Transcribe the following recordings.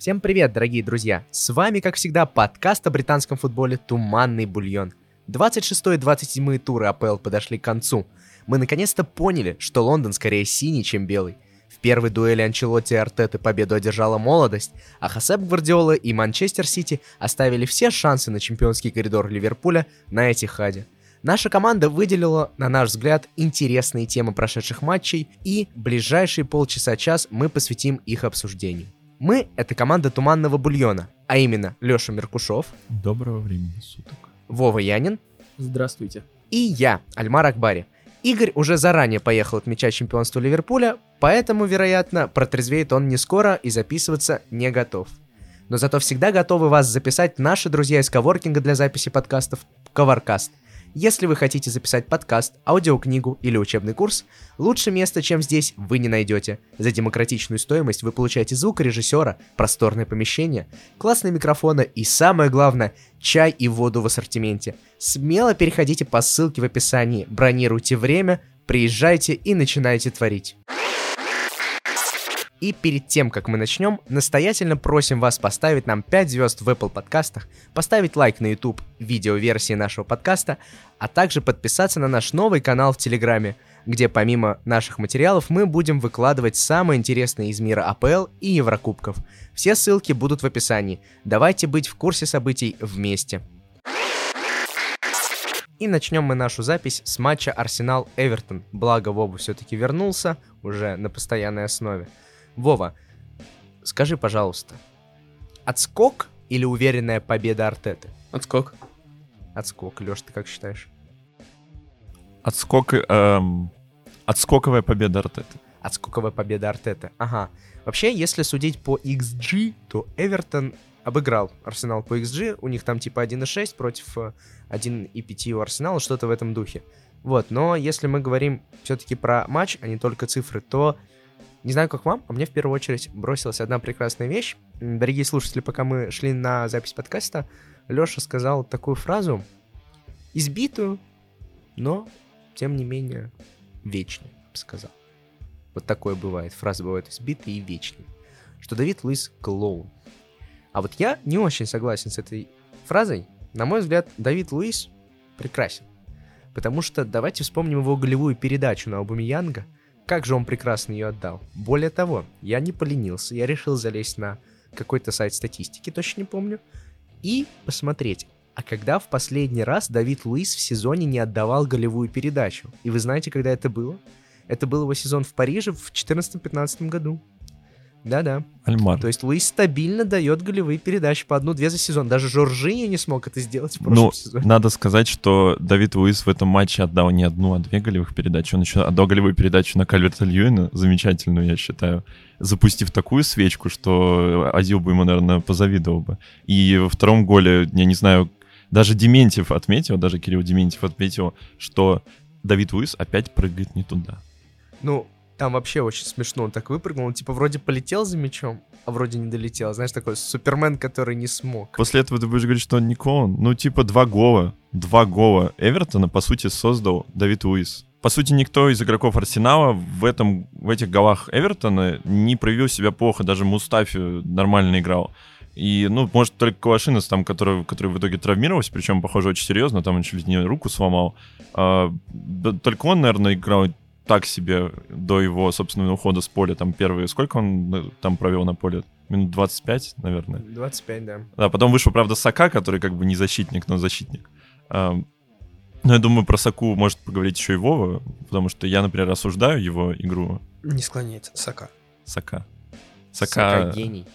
Всем привет, дорогие друзья! С вами, как всегда, подкаст о британском футболе «Туманный бульон». 26 и 27 туры АПЛ подошли к концу. Мы наконец-то поняли, что Лондон скорее синий, чем белый. В первой дуэли Анчелотти и Артеты победу одержала молодость, а Хасеп Гвардиола и Манчестер Сити оставили все шансы на чемпионский коридор Ливерпуля на Этихаде. Наша команда выделила, на наш взгляд, интересные темы прошедших матчей, и ближайшие полчаса-час мы посвятим их обсуждению. Мы — это команда Туманного Бульона, а именно Лёша Меркушев, Доброго времени суток. Вова Янин Здравствуйте. и я, Альмар Акбари. Игорь уже заранее поехал отмечать чемпионство Ливерпуля, поэтому, вероятно, протрезвеет он не скоро и записываться не готов. Но зато всегда готовы вас записать наши друзья из коворкинга для записи подкастов Covercast. Если вы хотите записать подкаст, аудиокнигу или учебный курс, лучше места, чем здесь, вы не найдете. За демократичную стоимость вы получаете звукорежиссера, просторное помещение, классные микрофоны и, самое главное, чай и воду в ассортименте. Смело переходите по ссылке в описании, бронируйте время, приезжайте и начинайте творить. И перед тем, как мы начнем, настоятельно просим вас поставить нам 5 звезд в Apple подкастах, поставить лайк на YouTube видеоверсии нашего подкаста, а также подписаться на наш новый канал в Телеграме, где помимо наших материалов мы будем выкладывать самое интересное из мира АПЛ и Еврокубков. Все ссылки будут в описании. Давайте быть в курсе событий вместе. И начнем мы нашу запись с матча Арсенал-Эвертон. Благо Вова все-таки вернулся уже на постоянной основе. Вова, скажи, пожалуйста, отскок или уверенная победа Артеты? Отскок. Отскок, Леш, ты как считаешь? Отскок, эм, отскоковая победа Артеты. Отскоковая победа Артеты. Ага. Вообще, если судить по XG, то Эвертон обыграл Арсенал по XG. У них там типа 1.6 против э, 1.5 у Арсенала, что-то в этом духе. Вот, но если мы говорим все-таки про матч, а не только цифры, то не знаю, как вам, а мне в первую очередь бросилась одна прекрасная вещь. Дорогие слушатели, пока мы шли на запись подкаста, Леша сказал такую фразу, избитую, но, тем не менее, вечную, я бы сказал. Вот такое бывает. Фразы бывают избитые и вечные. Что Давид Луис клоун. А вот я не очень согласен с этой фразой. На мой взгляд, Давид Луис прекрасен. Потому что давайте вспомним его голевую передачу на Аубамеянга. Как же он прекрасно ее отдал. Более того, я не поленился, я решил залезть на какой-то сайт статистики, точно не помню, и посмотреть, а когда в последний раз Давид Луис в сезоне не отдавал голевую передачу? И вы знаете, когда это было? Это был его сезон в Париже в 2014-2015 году. Да-да. Альмар. То есть Луис стабильно дает голевые передачи по одну-две за сезон. Даже Жоржиньо не смог это сделать в прошлом Ну, сезоне. надо сказать, что Давид Луис в этом матче отдал не одну, а две голевых передачи. Он еще отдал голевую передачу на Кальверта Льюина, замечательную, я считаю, запустив такую свечку, что Азил бы ему, наверное, позавидовал бы. И во втором голе, я не знаю, даже Дементьев отметил, даже Кирилл Дементьев отметил, что Давид Луис опять прыгает не туда. Ну, там вообще очень смешно. Он так выпрыгнул, он типа вроде полетел за мячом, а вроде не долетел. Знаешь, такой супермен, который не смог. После этого ты будешь говорить, что он не клоун. Ну, типа, два гола. Два гола Эвертона, по сути, создал Давид Луис. По сути, никто из игроков Арсенала в, этом, в этих голах Эвертона не проявил себя плохо. Даже Мустафи нормально играл. И, ну, может, только Калашинос, там, который, который в итоге травмировался, причем, похоже, очень серьезно, там он чуть ли не руку сломал. А, да, только он, наверное, играл так себе до его собственного ухода с поля. Там первые... Сколько он э, там провел на поле? Минут 25, наверное. 25, да. Да, потом вышел, правда, Сака, который как бы не защитник, но защитник. Но я думаю, про Саку может поговорить еще и Вова, потому что я, например, осуждаю его игру Не склоняется. Сака. Сака. Сака Сака, гений.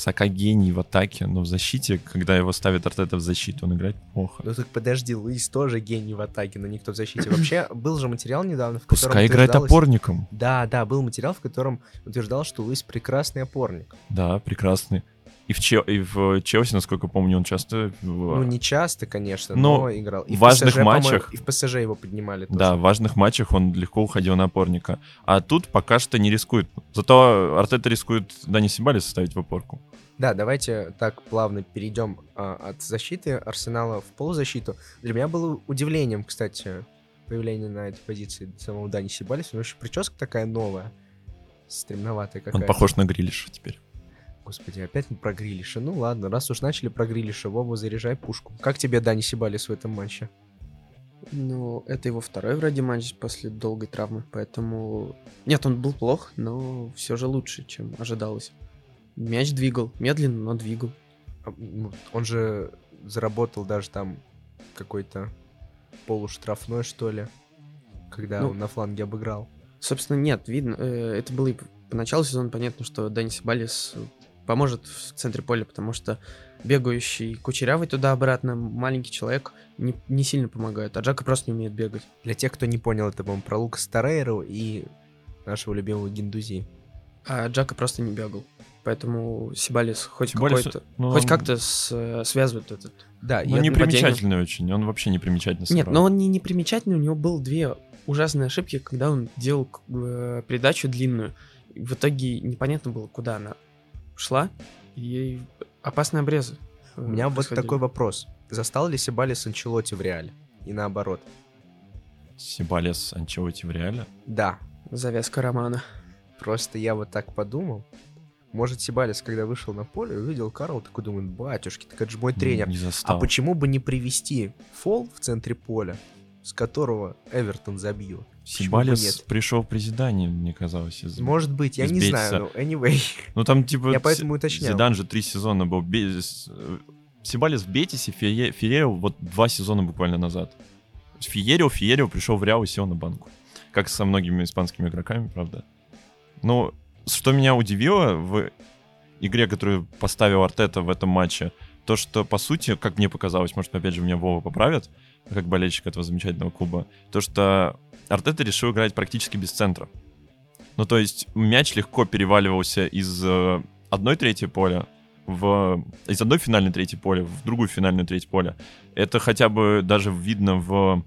Сака гений в атаке, но в защите, когда его ставит Артета в защиту, он играет плохо. Ну так подожди, Луис тоже гений в атаке, но никто в защите. Вообще, был же материал недавно, в котором Пускай играет опорником. Да, да, был материал, в котором утверждал, что Луис прекрасный опорник. Да, прекрасный. И в, Чел- и в Челси, насколько помню, он часто... Ну, не часто, конечно, Но но, играл. И в важных ПСЖ, матчах- И в ПСЖ его поднимали тоже. Да, в важных матчах он легко уходил на опорника. А тут пока что не рискует. Зато Артета рискует Дани Сибали составить в опорку. Да, давайте так плавно перейдем а, от защиты Арсенала в полузащиту. Для меня было удивлением, кстати, появление на этой позиции самого Дани Сибалиса. У него еще прическа такая новая, стремноватая какая-то. Он похож на Грилиша теперь. Господи, опять мы про Грилиша. Ну ладно, раз уж начали про Грилиша, Вова, заряжай пушку. Как тебе Дани Сибалис в этом матче? Ну, это его второй вроде матч после долгой травмы, поэтому... Нет, он был плох, но все же лучше, чем ожидалось. Мяч двигал, медленно, но двигал. А, ну, Он же заработал даже там какой-то полуштрафной, что ли, когда Ну, он на фланге обыграл. Собственно, нет, видно, э, это было и по началу сезона понятно, что Дани Сибалис поможет в центре поля, потому что бегающий кучерявый туда-обратно маленький человек не, не сильно помогает, а Джака просто не умеет бегать. Для тех, кто не понял, это, по про Лукас Торрейру и нашего любимого Гиндузи. А Джака просто не бегал. Поэтому Сибалис хоть Сибалис, какой-то, ну, хоть он- как-то с- э, связывает этот. Да, Ну, я- не непримечательный очень. Он вообще непримечательный Нет, сыграл. но он не непримечательный, у него было две ужасные ошибки, когда он делал э, передачу длинную. В итоге непонятно было, куда она шла, и опасные обрезы. э, у меня вот такой вопрос. Застал ли Сибалис Анчелоти в реале? И наоборот. Сибалес Анчелоти в реале. Да, Завязка романа. просто я вот так подумал. Может, Сибалис, когда вышел на поле, увидел Карл, такой думает, батюшки, так это же мой тренер. Не А застал. почему бы не привести фол в центре поля, с которого Эвертон забьет? Нет? пришел в призидание, мне казалось. из- Может быть, я не знаю, но anyway. Ну там типа... Я поэтому уточнял. Зидан же три сезона был. Бе- с- э, Сибалес в Бетисе, Фие- вот два сезона буквально назад. Фиерио, Фиерио пришел в Реал и сел на банку. Как со многими испанскими игроками, правда. Но что меня удивило в игре, которую поставил Артета в этом матче, то, что, по сути, как мне показалось, может, опять же, меня Вова поправит, как болельщик этого замечательного клуба, то, что Артета решил играть практически без центра. Ну, то есть мяч легко переваливался из э, одной трети поля в из одной финальной трети поля в другую финальную треть поля. Это хотя бы даже видно в,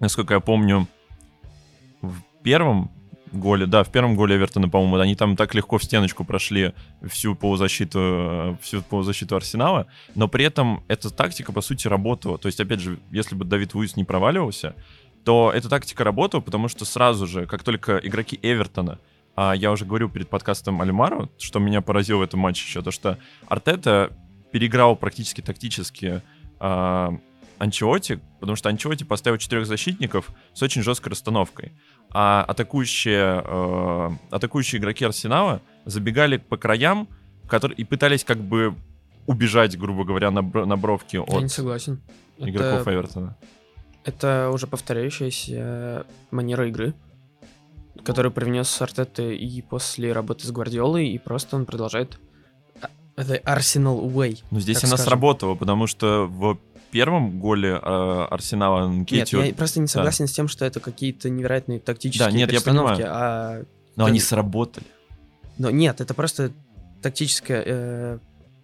насколько я помню, в первом голе, да, в первом голе Эвертона, по-моему, они там так легко в стеночку прошли всю полузащиту, э, всю полузащиту Арсенала, но при этом эта тактика, по сути, работала. То есть, опять же, если бы Давид Луис не проваливался, то эта тактика работала, потому что сразу же, как только игроки Эвертона, а я уже говорил перед подкастом Альмару, что меня поразило в этом матче еще, то что Артета переиграл практически тактически а, Анчелоти, потому что Анчелоти поставил четырех защитников с очень жесткой расстановкой. А атакующие, э, атакующие игроки Арсенала забегали по краям которые, и пытались как бы убежать, грубо говоря, на, на бровке Я не от согласен. игроков Это, Эвертона. это уже повторяющаяся манера игры, которую привнес Артета и после работы с Гвардиолой, и просто он продолжает а, The Arsenal Way. Но здесь она скажем. сработала, потому что в первом голе э, Арсенала Нет, Нкетио, я просто не согласен с тем, что это какие-то невероятные тактические Да, нет, я перестановки, понимаю. а... но они да. сработали. Но нет, это просто тактическая э,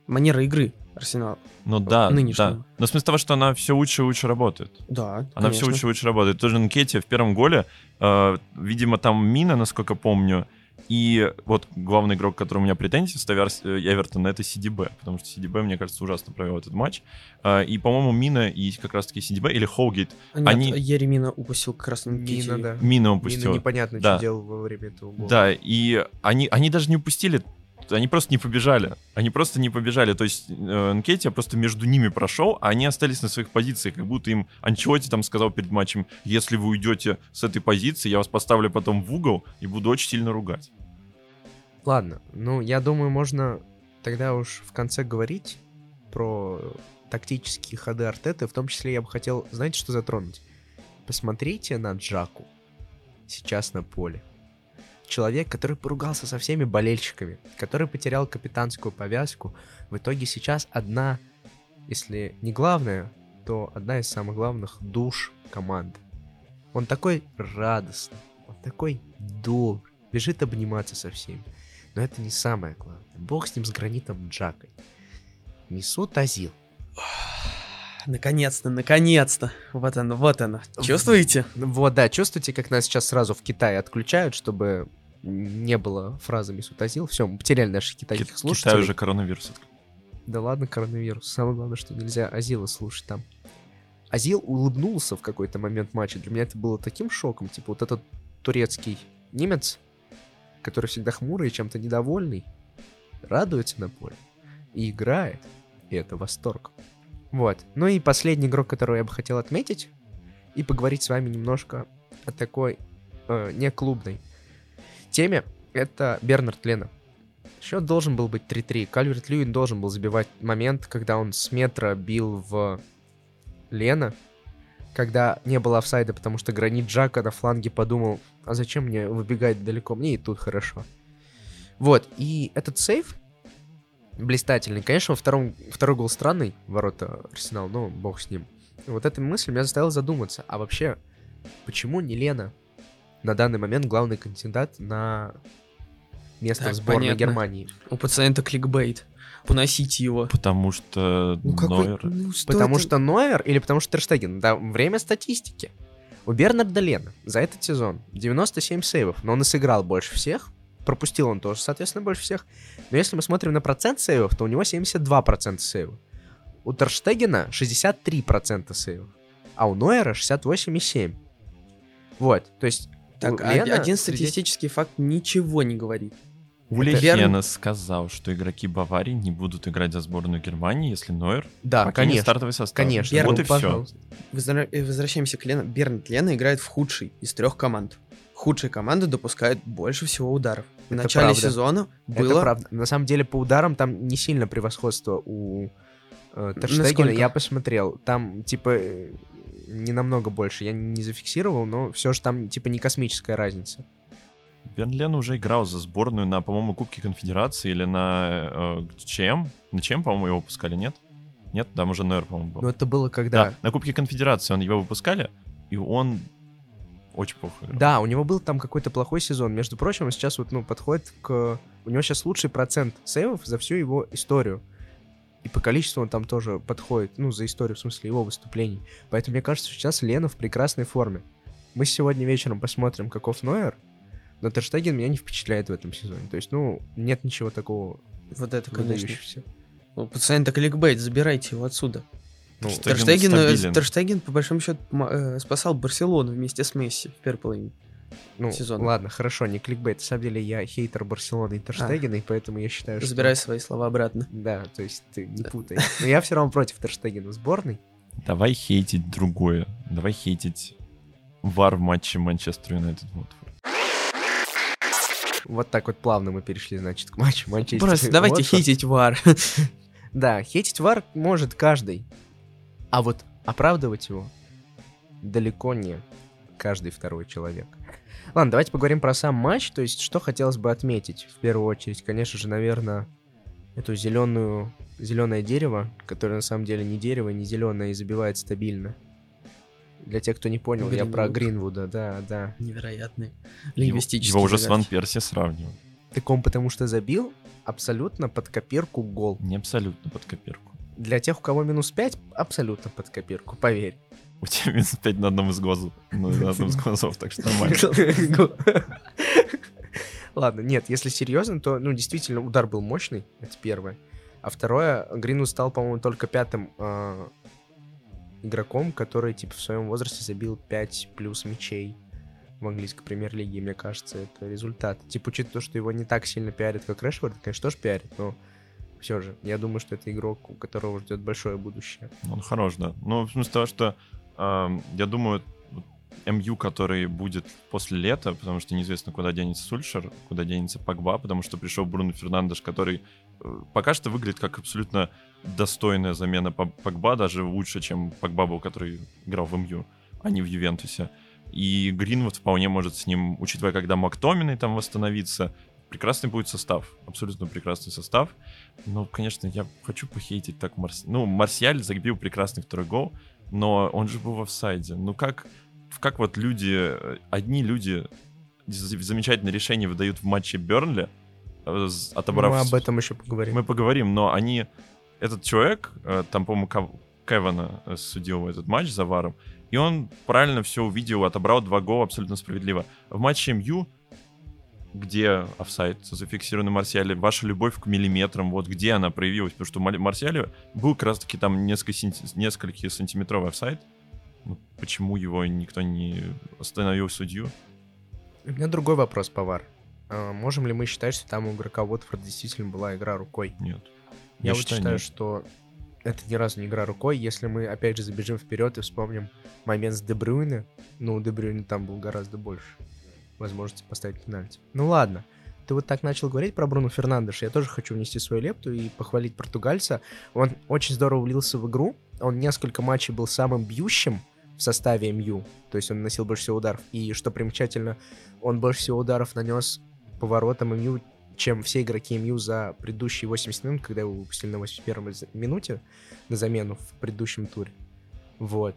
манера игры Арсенала. Ну да, нынешнего. да. Но смысл того, что она все лучше и лучше работает. Да, Она все лучше и лучше работает. Тоже Нкетти в первом голе, э, видимо, там мина, насколько помню, и вот главный игрок, который у меня претензии с э, Эвертона, это CDB, потому что CDB, мне кажется, ужасно провел этот матч. Э, и, по-моему, Мина и как раз-таки CDB или Холгейт, Нет, они- Еремина упустил как раз. Мина, да. Мина Мина упустил. непонятно, Да. что делал во время этого гола. Да, и они, они даже не упустили, они просто не побежали. Они просто не побежали. То есть э, Нкетти просто между ними прошел, а они остались на своих позициях, как будто им Анчоти там сказал перед матчем, если вы уйдете с этой позиции, я вас поставлю потом в угол и буду очень сильно ругать. Ладно, ну, я думаю, можно тогда уж в конце говорить про тактические ходы Артеты. В том числе я бы хотел, знаете, что затронуть? Посмотрите на Джаку сейчас на поле. Человек, который поругался со всеми болельщиками, который потерял капитанскую повязку. В итоге сейчас одна, если не главная, то одна из самых главных душ команды. Он такой радостный, он такой добрый, бежит обниматься со всеми. Но это не самое главное. Бог с ним, с гранитом Джакой. Несут Азил. Наконец-то, наконец-то. Вот оно, вот оно. Чувствуете? Вот, да, чувствуете, как нас сейчас сразу в Китае отключают, чтобы не было фразы Месут Азил. Все, мы потеряли наших китайских Ки- слушателей. Китай уже коронавирус. Да ладно, коронавирус. Самое главное, что нельзя Азила слушать там. Азил улыбнулся в какой-то момент матча. Для меня это было таким шоком. Типа вот этот турецкий немец, который всегда хмурый и чем-то недовольный, радуется на поле и играет, и это восторг. Вот. Ну и последний игрок, которого я бы хотел отметить, и поговорить с вами немножко о такой э, не клубной теме, это Бернард Лена. Счет должен был быть 3-3. Кальверт Льюин должен был забивать момент, когда он с метра бил в Лена, когда не было офсайда, потому что гранит Джака на фланге подумал, а зачем мне выбегать далеко, мне и тут хорошо. Вот, и этот сейв блистательный. Конечно, во втором, второй гол странный, ворота Арсенал, но бог с ним. Вот эта мысль меня заставила задуматься, а вообще, почему не Лена на данный момент главный кандидат на место Так, в сборной понятно. Германии? У пациента кликбейт. Уносите его. Потому что Ну какой... Нойер... ну, что Потому это? что Нойер или потому что Терштеген? Да, время статистики. У Бернарда Лена за этот сезон 97 сейвов, но он и сыграл больше всех. Пропустил он тоже, соответственно, больше всех. Но если мы смотрим на процент сейвов, то у него 72% сейвов. У Терштегена 63% сейвов. А у Нойера 68,7%. Вот, то есть... Так, у а- Лена один среди- статистический факт ничего не говорит. Это. Хенес сказал, что игроки Баварии не будут играть за сборную Германии, если Нойер Да, покинет конечно. стартовый состав. Конечно, Верно, вот и все. пожалуйста. Возра- э, Возвращаемся к Лену. Бернард Лена играет в худшей из трех команд. Худшие команды допускают больше всего ударов. В Это начале правда. сезона Это было... правда. На самом деле, по ударам там не сильно превосходство у э, Терштегена. Насколько? Я посмотрел. Там, типа, э, не намного больше. Я не зафиксировал, но все же там, типа, не космическая разница. Бен уже играл за сборную на, по-моему, Кубке Конфедерации или на э, ЧМ. На ЧМ, по-моему, его выпускали, нет? Нет, там уже Нойер, по-моему, был. Но это было Да, когда... на Кубке Конфедерации он его выпускали, и он очень плохо играл. Да, у него был там какой-то плохой сезон. Между прочим, он сейчас вот, ну, подходит к... У него сейчас лучший процент сейвов за всю его историю. И по количеству он там тоже подходит, ну, за историю, в смысле, его выступлений. Поэтому мне кажется, сейчас Лена в прекрасной форме. Мы сегодня вечером посмотрим, каков Нойер, но Терштеген меня не впечатляет в этом сезоне. То есть, ну, нет ничего такого Вот это, конечно. выдающегося. У пациента кликбейт, забирайте его отсюда. Ну, Терштеген Терштеген, э, по большому счету, э, спасал Барселону вместе с Месси в первой половине. ну, сезона. ладно, хорошо, не кликбейт. На самом деле я хейтер Барселоны и Терштегена, и поэтому я считаю, что... Забирай свои слова обратно. Да, то есть ты не путай. Но я все равно против Терштегена в сборной. Давай хейтить другое. Давай хейтить вар в матче Манчестер Юнайтед Уотфорд. Вот так вот плавно мы перешли, значит, к матчу Манчестер. Просто давайте Уотфорд. хейтить вар. Да, хейтить вар может каждый. А вот оправдывать его далеко не каждый второй человек. Ладно, давайте поговорим про сам матч. То есть, что хотелось бы отметить в первую очередь? Конечно же, наверное, эту зеленую зеленое дерево, которое на самом деле не дерево, не зеленое и забивает стабильно. Для тех, кто не понял, я про Гринвуд. Гринвуда, да, да. Невероятный. Его, Лингвистический. его уже с Ван. Перси сравнивают. Так он потому что забил абсолютно под копирку гол. Не абсолютно под копирку. Для тех, у кого минус 5, абсолютно под копирку, поверь. У тебя минус 5 на одном из глазов. Ну, на одном из глазов, так что нормально. Ладно, нет, если серьезно, то, ну, действительно, удар был мощный, это первое. А второе, Гринвуд стал, по-моему, только пятым а, игроком, который, типа, в своем возрасте забил 5 плюс мячей в английской премьер-лиге, мне кажется, это результат. Типа, учитывая то, что его не так сильно пиарят, как Решфорд, конечно, тоже пиарит, но все же, я думаю, что это игрок, у которого ждет большое будущее. Он хорош, да. Ну, в смысле того, что эм, я думаю, МЮ, который будет после лета, потому что неизвестно, куда денется Сульшер, куда денется Погба, потому что пришел Бруно Фернандеш, который э, пока что выглядит как абсолютно достойная замена Погба, даже лучше, чем Погба был, который играл в МЮ, а не в Ювентусе. И Гринвуд вполне может с ним, учитывая, когда Мактоминой там восстановится, прекрасный будет состав, абсолютно прекрасный состав. Но, конечно, я хочу похейтить так Марс... Ну, Марсиаль забил прекрасный второй гол, но он же был в офсайде. Ну как, как вот люди, э, одни люди замечательное решение выдают в матче Бернли, э, отобрав... Мы об этом еще поговорим. Мы поговорим, но они... Этот человек, э, там, по-моему, Кав- Кевана судил этот матч за варом, и он правильно все увидел, отобрал два гола абсолютно справедливо. В матче МЮ, где офсайд зафиксирован на Марсиале, ваша любовь к миллиметрам, вот где она проявилась, потому что Мали- Марсиале был как раз-таки там несколько, сенти- несколько сантиметровый офсайд. Почему его никто не остановил судью? У меня другой вопрос, Повар. а, можем ли мы считать, что там у игрока Уотфорд действительно была игра рукой? Нет. Я, вот считаю, нет. что это ни разу не игра рукой. Если мы, опять же, забежим вперед и вспомним момент с Дебрюйне, ну, у Дебрюйне там был гораздо больше возможности поставить пенальти. Ну ладно, ты вот так начал говорить про Бруно Фернандеш, я тоже хочу внести свою лепту и похвалить португальца. Он очень здорово влился в игру, он несколько матчей был самым бьющим в составе МЮ, то есть он наносил больше всего ударов. И что примечательно, он больше всего ударов нанес по воротам МЮ, чем все игроки МЮ за предыдущие 80 минут, когда его выпустили на 81 минуте на замену в предыдущем туре. Вот.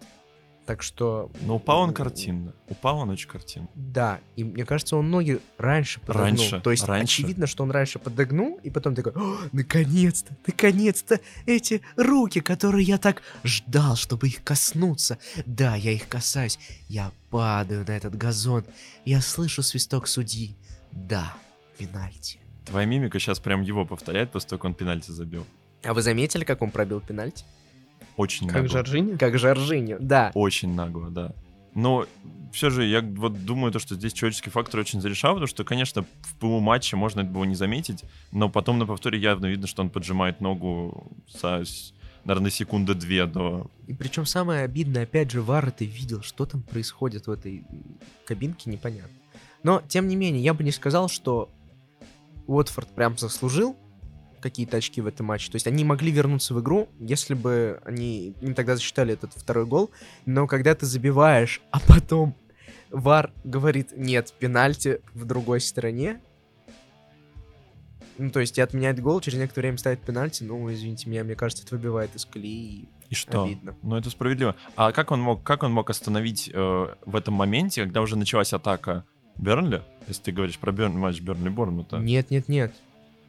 Так что... Но упал он картинно. Упал он очень картинно. Да, и мне кажется, он ноги раньше подогнул. Раньше, То есть раньше. очевидно, что он раньше подогнул, и потом такой, «О, наконец-то, наконец-то эти руки, которые я так ждал, чтобы их коснуться. Да, я их касаюсь. Я падаю на этот газон. Я слышу свисток судьи. Да, пенальти. Твоя мимика сейчас прям его повторяет, после того, как он пенальти забил. А вы заметили, как он пробил пенальти? Очень Как нагло. Жоржини? Как Жоржиньо, да. Очень нагло, да. Но все же я вот думаю, то, что здесь человеческий фактор очень зарешал, потому что, конечно, в пылу матча можно это было не заметить, но потом на повторе явно видно, что он поджимает ногу за, с- наверное, секунды две до... И причем самое обидное, опять же, Вар ты видел, что там происходит в этой кабинке, непонятно. Но, тем не менее, я бы не сказал, что Уотфорд прям заслужил какие-то очки в этом матче. То есть они могли вернуться в игру, если бы они им тогда засчитали этот второй гол. Но когда ты забиваешь, а потом Вар говорит, нет, пенальти в другой стороне, ну, то есть и отменяет гол, через некоторое время ставит пенальти, ну, извините меня, мне кажется, это выбивает из колеи. И что? Обидно. Ну, это справедливо. А как он мог, как он мог остановить э, в этом моменте, когда уже началась атака Бернли? Если ты говоришь про Берн, матч Бернли Борнмута. Нет, нет, нет.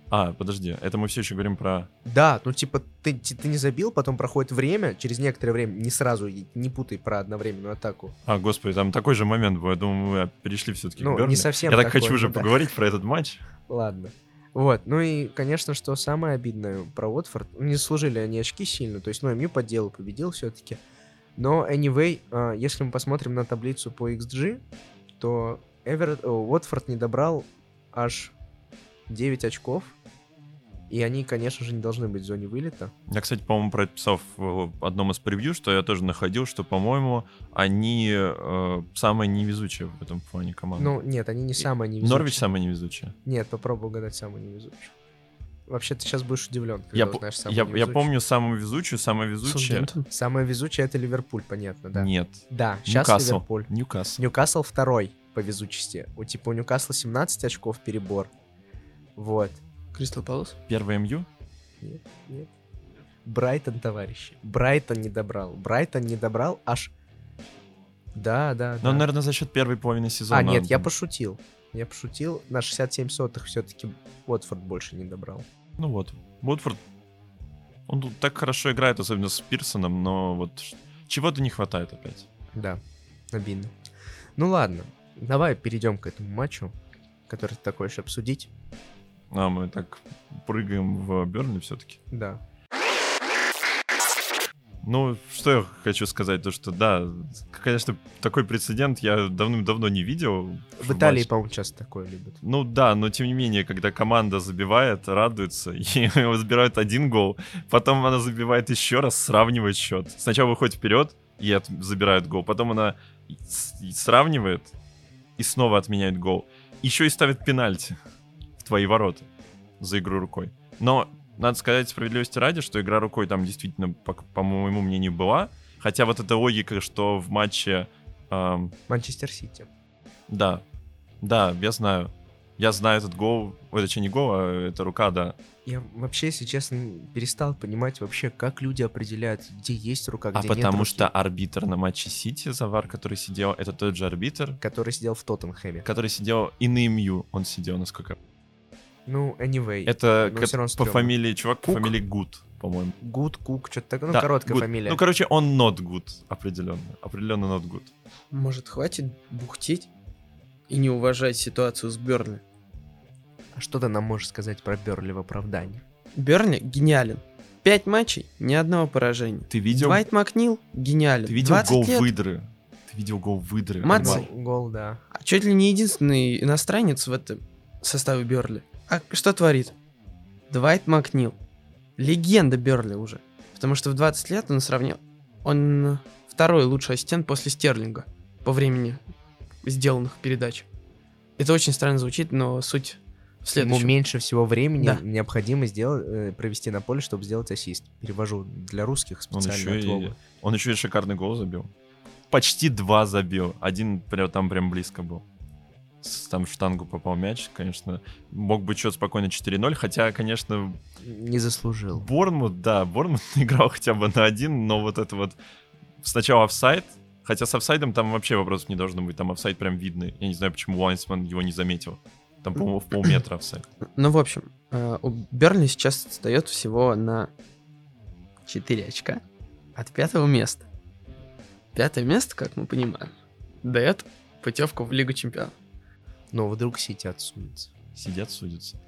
А, подожди, это мы все еще говорим про... Да, ну типа ты, ты, ты не забил, потом проходит время, через некоторое время, не сразу, не путай про одновременную атаку. А, господи, там такой же момент был. Я думаю, мы перешли все-таки Ну, к Бернли. не совсем Я так такой, хочу уже да. поговорить про этот матч. Ладно. Вот, ну и, конечно, что самое обидное про Уотфорд, не заслужили они очки сильно, то есть, ну, МЮ по делу победил все-таки. Но, anyway, а, если мы посмотрим на таблицу по XG, то Эвер... о, Уотфорд не добрал аж 9 очков, и они, конечно же, не должны быть в зоне вылета. Я, кстати, по-моему, прописал в одном из превью, что я тоже находил, что, по-моему, они э, самые невезучие в этом плане команды. Ну, нет, они не самые невезучие. Норвич самая невезучая. Нет, попробуй угадать самую невезучую. Вообще, ты сейчас будешь удивлен, когда Я, узнаешь самую я, я невезучую. помню самую везучую, самая везучая. Самая везучая это Ливерпуль, понятно, да? Нет. Да, сейчас Ньюкасл. Ливерпуль. Ньюкасл. Ньюкасл второй по везучести. У типа у Ньюкасла 17 очков перебор. Вот. Кристал Пэлас? Первый МЮ? Нет, нет. Брайтон, товарищи. Брайтон не добрал. Брайтон не добрал аж... Да, да, Ну, да. наверное, за счет первой половины сезона. А, нет, я пошутил. Я пошутил. На 67 сотых все-таки Уотфорд больше не добрал. Ну вот. Уотфорд, он тут так хорошо играет, особенно с Пирсоном, но вот чего-то не хватает опять. Да, обидно. Ну ладно, давай перейдем к этому матчу, который ты такой хочешь обсудить. А мы так прыгаем в Бернли все-таки. Да. Ну, что я хочу сказать, то что, да, конечно, такой прецедент я давным-давно не видел. В Италии, матче. по-моему, часто такое любят. Ну да, но тем не менее, когда команда забивает, радуется, и забирают один гол, потом она забивает еще раз, сравнивает счет. Сначала выходит вперед и от- забирает гол, потом она сравнивает и снова отменяет гол. Еще и ставит пенальти твои ворота за игру рукой. Но надо сказать справедливости ради, что игра рукой там действительно, по, по моему мнению, была. Хотя вот эта логика, что в матче... ам, Манчестер Сити. да, да, я знаю. Я знаю этот гол. Ой, это что, не гол, а это рука, да. Я вообще, если честно, перестал понимать вообще, как люди определяют, где есть рука, где а нет потому руки. что арбитр на матче Сити, Завар, который сидел, это тот же арбитр, Который сидел в Тоттенхэме. который сидел и на МЮ, он сидел, насколько... Ну, anyway. Это Ну, всё равно по стрёмно. фамилии, чувак по Кук? фамилии Гуд, по-моему. Гуд, Кук, что-то такое. Ну, Да, короткая Good. фамилия. Ну, короче, он not good, определенно. Определенно not good. Может, хватит бухтеть и не уважать ситуацию с Бернли? А что ты нам можешь сказать про Берли в оправдании? Бернли гениален. Пять матчей, ни одного поражения. Ты видел, Двайт Макнил гениален. ты видел 20 гол лет. выдры? Ты видел гол выдры? Понимаешь? Гол, гол, да. А чуть ли не единственный иностранец в этом составе Берли. А что творит? Двайт Макнил. Легенда Берли уже. Потому что в 20 лет он сравнил... Он второй лучший ассистент после Стерлинга по времени сделанных передач. Это очень странно звучит, но суть в следующем. Ему меньше всего времени Да. необходимо сделать, э, провести на поле, чтобы сделать ассист. Перевожу для русских Он специально еще, от и, он еще и шикарный гол забил. Почти два забил. Один прям, там прям близко был. Там в штангу попал мяч, конечно. Мог быть счет спокойно 4-0, хотя, конечно, Не заслужил. Борнмут, да, Борнмут играл хотя бы на один, но вот это вот сначала офсайд, хотя с офсайдом там вообще вопросов не должно быть, там офсайд прям видный. Я не знаю, почему Уайнсман его не заметил. Там, по-моему, в полметра офсайд. Ну, в общем, э, у Берли сейчас отстает всего на 4 очка от пятого места. Пятое место, как мы понимаем, дает путевку в Лигу Чемпионов. Но вдруг Сити отсудится. Сидят, судятся.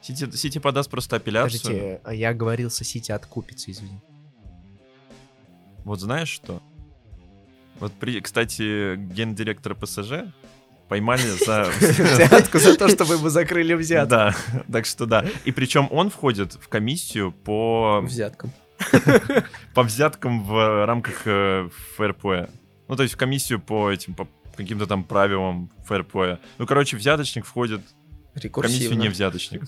Сити, Сити подаст просто апелляцию. Подождите, а я говорил, со Сити откупится, извини. Вот знаешь что? Вот, при, кстати, гендиректора ПСЖ поймали за... Взятку за то, что вы ему закрыли взятку. Да, так что да. И причем он входит в комиссию по, Взяткам. по взяткам в рамках э, ФРП. Ну, то есть в комиссию по этим, по каким-то там правилам ФРП. Ну, короче, взяточник входит в комиссию Рекурсивно. не взяточник.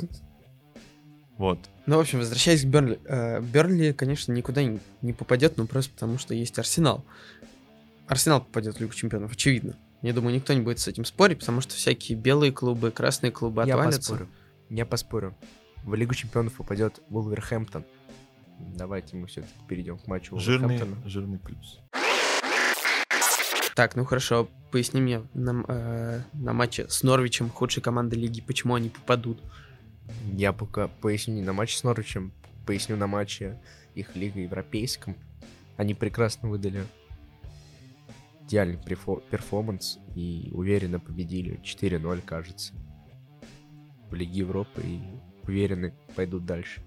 Вот. Ну, в общем, возвращаясь к Бернли. Э, Бернли, конечно, никуда не, не попадет, ну просто потому что есть Арсенал. Арсенал попадет в Лигу Чемпионов, очевидно. Я думаю, никто не будет с этим спорить, потому что всякие белые клубы, красные клубы Я отвалятся. поспорю. Я поспорю. В Лигу Чемпионов попадет Вулверхэмптон. Давайте мы все-таки перейдем к матчу Жирный, Вулверхэмптона. жирный плюс. Так, ну хорошо, поясни мне на, э, на матче с Норвичем, худшей командой лиги, почему они попадут. Я пока поясню не на матче с Норвичем, поясню на матче их Лига Европейском. Они прекрасно выдали идеальный перформанс и уверенно победили 4-0, кажется, в Лиге Европы и уверенно пойдут дальше.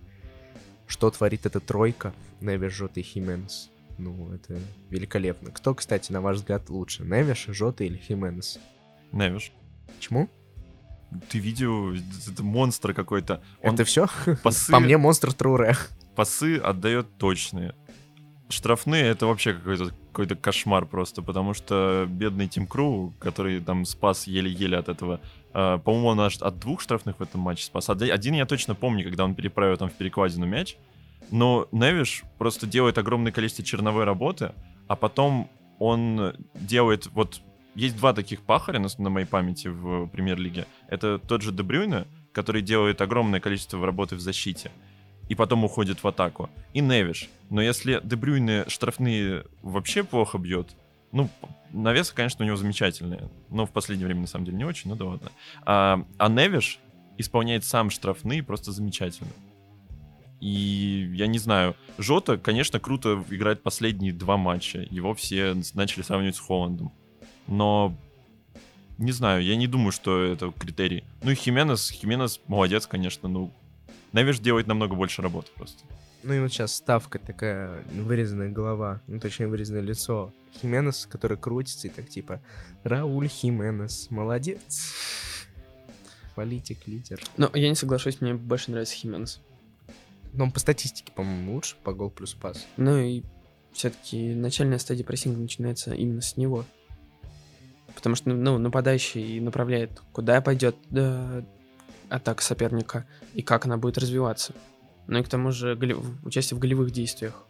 Что творит эта тройка? Невиш, Жота и Хименес. Ну, это великолепно. Кто, кстати, на ваш взгляд лучше? Невиш, Жота или Хименес? Невиш, Почему? ты видел, это монстр какой-то. Он Это все? пасы, По мне монстр Труре. пасы отдает точные. Штрафные это вообще какой-то какой-то кошмар просто, потому что бедный Тим Кру, который там спас еле-еле от этого, э, по-моему, он аж от двух штрафных в этом матче спас. Оди- Один я точно помню, когда он переправил там в перекладину мяч, но Невиш просто делает огромное количество черновой работы, а потом он делает вот есть два таких пахаря на, на моей памяти в премьер-лиге. Это тот же Дебрюйне, который делает огромное количество работы в защите, и потом уходит в атаку. И Невиш. Но если Дебрюйне штрафные вообще плохо бьет, ну, навесы, конечно, у него замечательные, но в последнее время, на самом деле, не очень, ну да ладно. А, а Невиш исполняет сам штрафные просто замечательно. И я не знаю, Жота, конечно, круто играет последние два матча. Его все начали сравнивать с Холландом. Но не знаю, я не думаю, что это критерий. Ну и Хименес, Хименес молодец, конечно, ну Невиш делает намного больше работы просто. Ну и вот сейчас ставка такая, вырезанная голова, ну точнее вырезанное лицо. Хименес, который крутится и так типа, Рауль Хименес, молодец. Политик, лидер. Но я не соглашусь, мне больше нравится Хименес. Но он по статистике, по-моему, лучше, по гол плюс пас. Ну и все-таки начальная стадия прессинга начинается именно с него. Потому что, ну, нападающий направляет, куда пойдет э, атака соперника и как она будет развиваться. Ну и к тому же голе- участие в голевых действиях.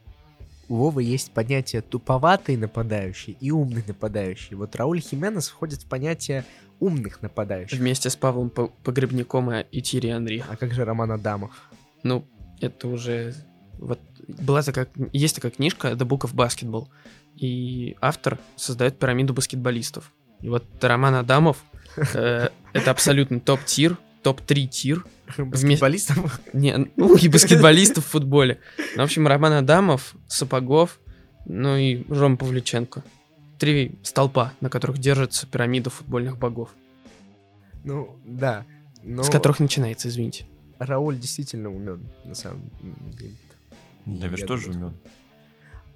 У Вовы есть понятие туповатый нападающий и умный нападающий. Вот Рауль Хименес входит в понятие умных нападающих. Вместе с Павлом По- Погребником и- и Тири Анри. А как же Роман Адамов? Ну, это уже... Вот была такая... Есть такая книжка The Book of Basketball. И автор создает пирамиду баскетболистов. И вот Роман Адамов э, это абсолютно топ-тир, топ-3 тир. Баскетболистов? Не, ну и баскетболистов в футболе. Ну, в общем, Роман Адамов, Сапогов, ну и Ром Павлюченко. Три столпа, на которых держится пирамида футбольных богов. Ну, да. Но С которых начинается, извините. Рауль действительно умен, на самом деле. Невиш Я тоже умен.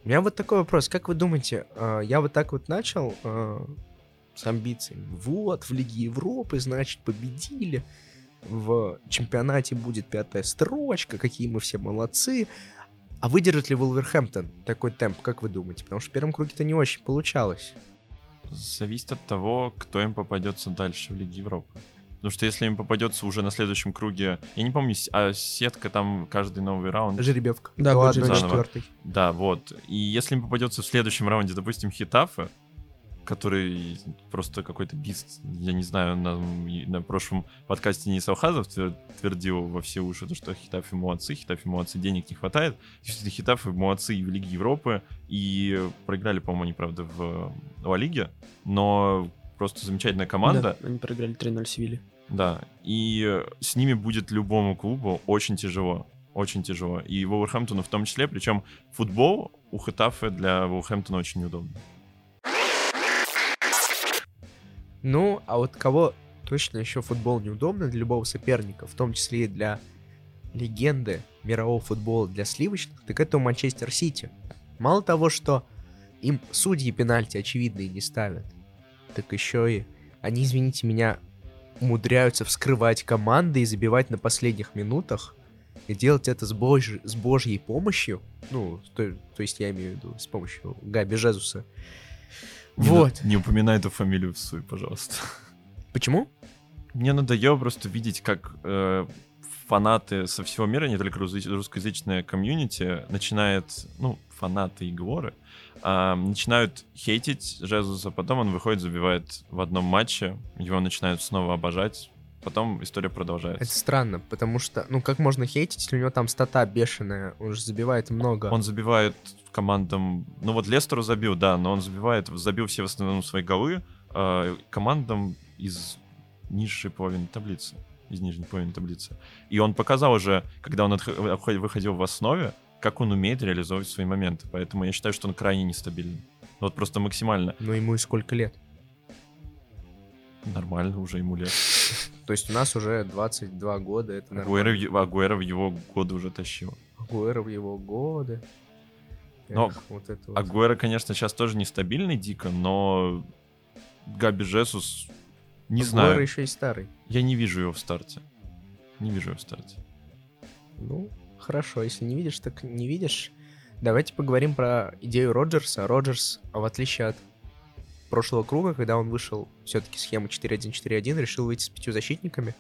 У меня вот такой вопрос. Как вы думаете, э, я вот так вот начал э, с амбициями. Вот, в Лиге Европы, значит, победили. В чемпионате будет пятая строчка, какие мы все молодцы. А выдержит ли Вулверхэмптон такой темп, как вы думаете? Потому что в первом круге-то не очень получалось. Зависит от того, кто им попадется дальше в Лиге Европы. Потому что если им попадется уже на следующем круге, я не помню, а сетка там каждый новый раунд. Жеребьевка. Да, заново. четвертой. Да, вот. И если им попадется в следующем раунде, допустим, Хитафе, который просто какой-то бист, я не знаю, на, на прошлом подкасте не Салхазов твер- твердил во все уши, то, что Хитафе молодцы, Хитафе молодцы, денег не хватает. Действительно, Хитафе молодцы и в Лиге Европы, и проиграли, по-моему, они, правда, в Ла Лиге, но просто замечательная команда. Да, они проиграли 3-0 Севиле. Да, и с ними будет любому клубу очень тяжело. Очень тяжело. И Вулверхэмптону в том числе. Причем футбол у Хетафе для Вулверхэмптона очень неудобно. Ну, а вот кого точно еще футбол неудобно для любого соперника, в том числе и для легенды мирового футбола для сливочных, так это Манчестер Сити. Мало того, что им судьи пенальти очевидные не ставят, так еще и они, извините меня, умудряются вскрывать команды и забивать на последних минутах, и делать это с, божь- с божьей помощью, ну, то, то есть я имею в виду с помощью Габи Жезуса. Не Вот. на- Не упоминай эту фамилию в суе, пожалуйста. Почему? Мне надоело просто видеть, как э, фанаты со всего мира, не только рус- русскоязычное комьюнити, начинает, ну, фанаты Иглоры, а, начинают хейтить Жезуса, потом он выходит, забивает в одном матче, его начинают снова обожать, потом история продолжается. Это странно, потому что, ну как можно хейтить, если у него там стата бешеная, он же забивает много. Он забивает командам... Ну вот Лестеру забил, да, но он забивает, забил все в основном свои голы э, командам из низшей половины таблицы. Из нижней половины таблицы. И он показал уже, когда он отх- выходил в основе, как он умеет реализовывать свои моменты. Поэтому я считаю, что он крайне нестабильный. Ну Вот просто максимально. Но ему и сколько лет? Нормально уже ему лет. То есть у нас уже 22 года, это нормально. Агуэро в его годы уже тащил. Агуэро в его годы. Но вот это вот. Агуэро, конечно, сейчас тоже нестабильный дико, но Габи Жесус, не Агуэро знаю. еще и старый. Я не вижу его в старте. Не вижу его в старте. Ну, хорошо, если не видишь, так не видишь. Давайте поговорим про идею Роджерса. Роджерс, а в отличие от прошлого круга, когда он вышел все-таки схему 4-1-4-1, решил выйти с пятью защитниками.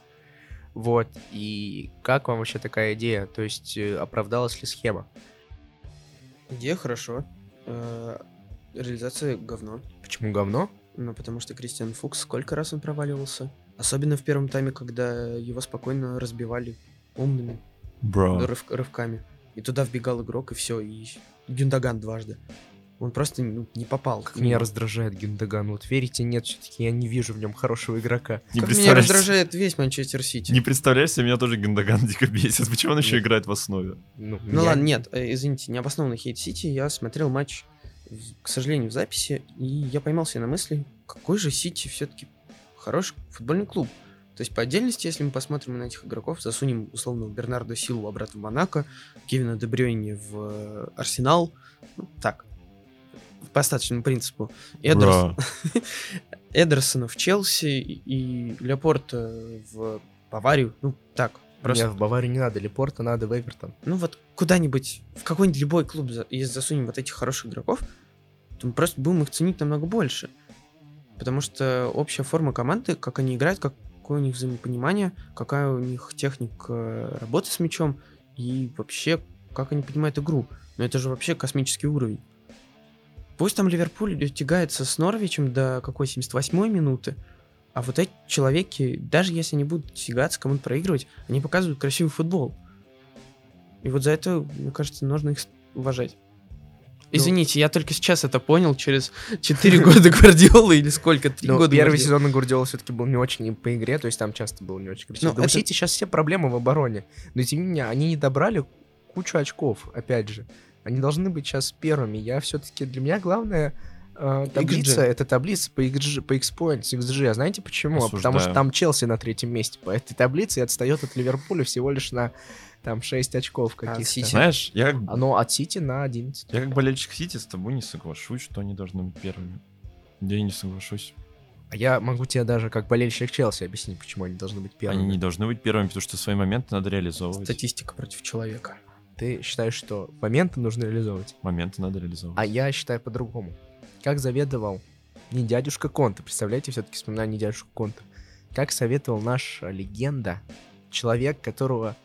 Вот. И как вам вообще такая идея? То есть э, оправдалась ли схема? Идея хорошо. Э, Реализация говно. Почему говно? Ну, потому что Кристиан Фукс, сколько раз он проваливался? Особенно в первом тайме, когда его спокойно разбивали умными Бро. рыв- рывками. И туда вбегал игрок, и все, и Гюндаган дважды. Он просто ну, не попал. Как меня раздражает Гюндаган. Вот верите, нет, все-таки я не вижу в нем хорошего игрока. Не Как меня раздражает весь Манчестер Сити. не представляешь себе, меня тоже Гюндаган дико бесит. Почему он еще Нет. играет в основе? Ну, Ну я- ладно, нет, э, извините, необоснованный hate Сити. Я смотрел матч, к сожалению, в записи, и я поймался на мысли, какой же Сити все-таки хороший футбольный клуб. То есть по отдельности, если мы посмотрим на этих игроков, засунем условно Бернардо Силу обратно в Монако, Кевина Дебрёйни в э, Арсенал, ну, так, по остаточному принципу. Эдерс-. Эдерсона в Челси и, Леопорта в Баварию, ну так, просто Мне в Баварию не надо, Лепорта надо в Эвертон. ну вот куда-нибудь, в какой-нибудь любой клуб, если засунем вот этих хороших игроков, то мы просто будем их ценить намного больше. Потому что общая форма команды, как они играют, какое у них взаимопонимание, какая у них техника работы с мячом и вообще, как они понимают игру. Но это же вообще космический уровень. Пусть там Ливерпуль тягается с Норвичем до какой 78-й минуты, а вот эти человеки, даже если они будут тягаться, кому-то проигрывать, они показывают красивый футбол. И вот за это, мне кажется, нужно их уважать. Извините, я только сейчас это понял, через 4 года Гвардиолы или сколько, 3 Ну, года первый Гвардиолы. сезон на Гвардиола все-таки был не очень по игре, то есть там часто было не очень красиво. Ну, у Сити сейчас все проблемы в обороне. Но тем не менее, они не добрали кучу очков, опять же. Они должны быть сейчас первыми. Я все-таки, для меня главное таблица, XG. это таблица по XG, по X-Points, XG. А знаете почему? А Потому что Осуждаю. там Челси на третьем месте по этой таблице и отстает от Ливерпуля всего лишь на там 6 очков А от каких-то. Сити? Знаешь, я Оно от Сити на 11. я как болельщик Сити с тобой не соглашусь, что они должны быть первыми. Я не соглашусь. А я могу тебе даже как болельщик Челси объяснить, почему они должны быть первыми. Они не должны быть первыми, потому что свои моменты надо реализовывать. Статистика против человека. Ты считаешь, что моменты нужно реализовывать? Моменты надо реализовывать. А я считаю по-другому. Как заведовал не дядюшка Конта, представляете, все-таки вспоминаю не дядюшку Конта. Как советовал наша легенда, человек, которого,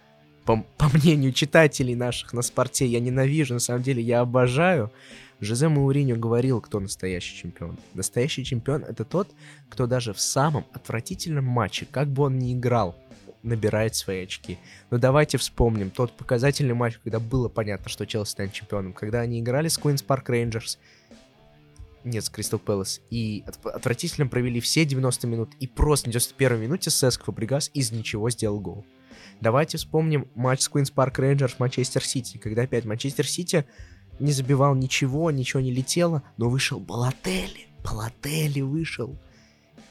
по, по мнению читателей наших на спорте, я ненавижу, на самом деле я обожаю, Жозе Мауриньо говорил, кто настоящий чемпион. Настоящий чемпион — это тот, кто даже в самом отвратительном матче, как бы он ни играл, набирает свои очки. Но давайте вспомним тот показательный матч, когда было понятно, что Челси станет чемпионом. Когда они играли с Queen's Park Rangers, нет, с Кристал Пэлас, и от- отвратительно провели все 90 минут, и просто на 91 минуте Сеск Фабригас из ничего сделал гол. Давайте вспомним матч с Queen's Park Rangers Манчестер Сити, когда опять Манчестер Сити не забивал ничего, ничего не летело, но вышел Балотелли. Балотелли вышел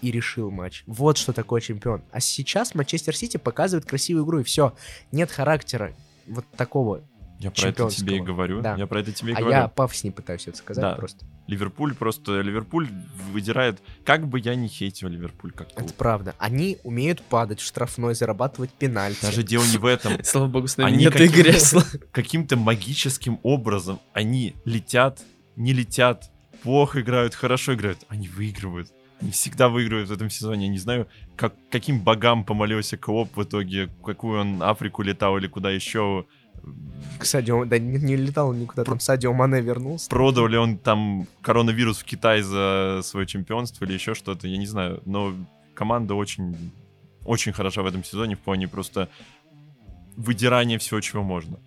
и решил матч. Вот что такое чемпион. А сейчас Манчестер Сити показывает красивую игру, и все. Нет характера вот такого. Я про это тебе и говорю. Да. Я про это тебе и а говорю. я пафоснее пытаюсь это сказать Да. просто. Ливерпуль просто... Ливерпуль выдирает... Как бы я не хейтил Ливерпуль как клуб. Это правда. Они умеют падать в штрафной, зарабатывать пенальти. Даже дело не в этом. Слава богу, с нами Они нет Игоря. Сла- Каким-то магическим образом они летят, не летят, плохо играют, хорошо играют. Они выигрывают. Они всегда выигрывают в этом сезоне. Я не знаю, как, каким богам помолился Клоп в итоге, в какую он Африку летал или куда еще. К Садио, да не, не летал он никуда, там Садио Мане вернулся. Продал ли он там коронавирус в Китай за свое чемпионство или еще что-то, я не знаю. Но команда очень, очень хороша в этом сезоне в плане просто выдирания всего, чего можно.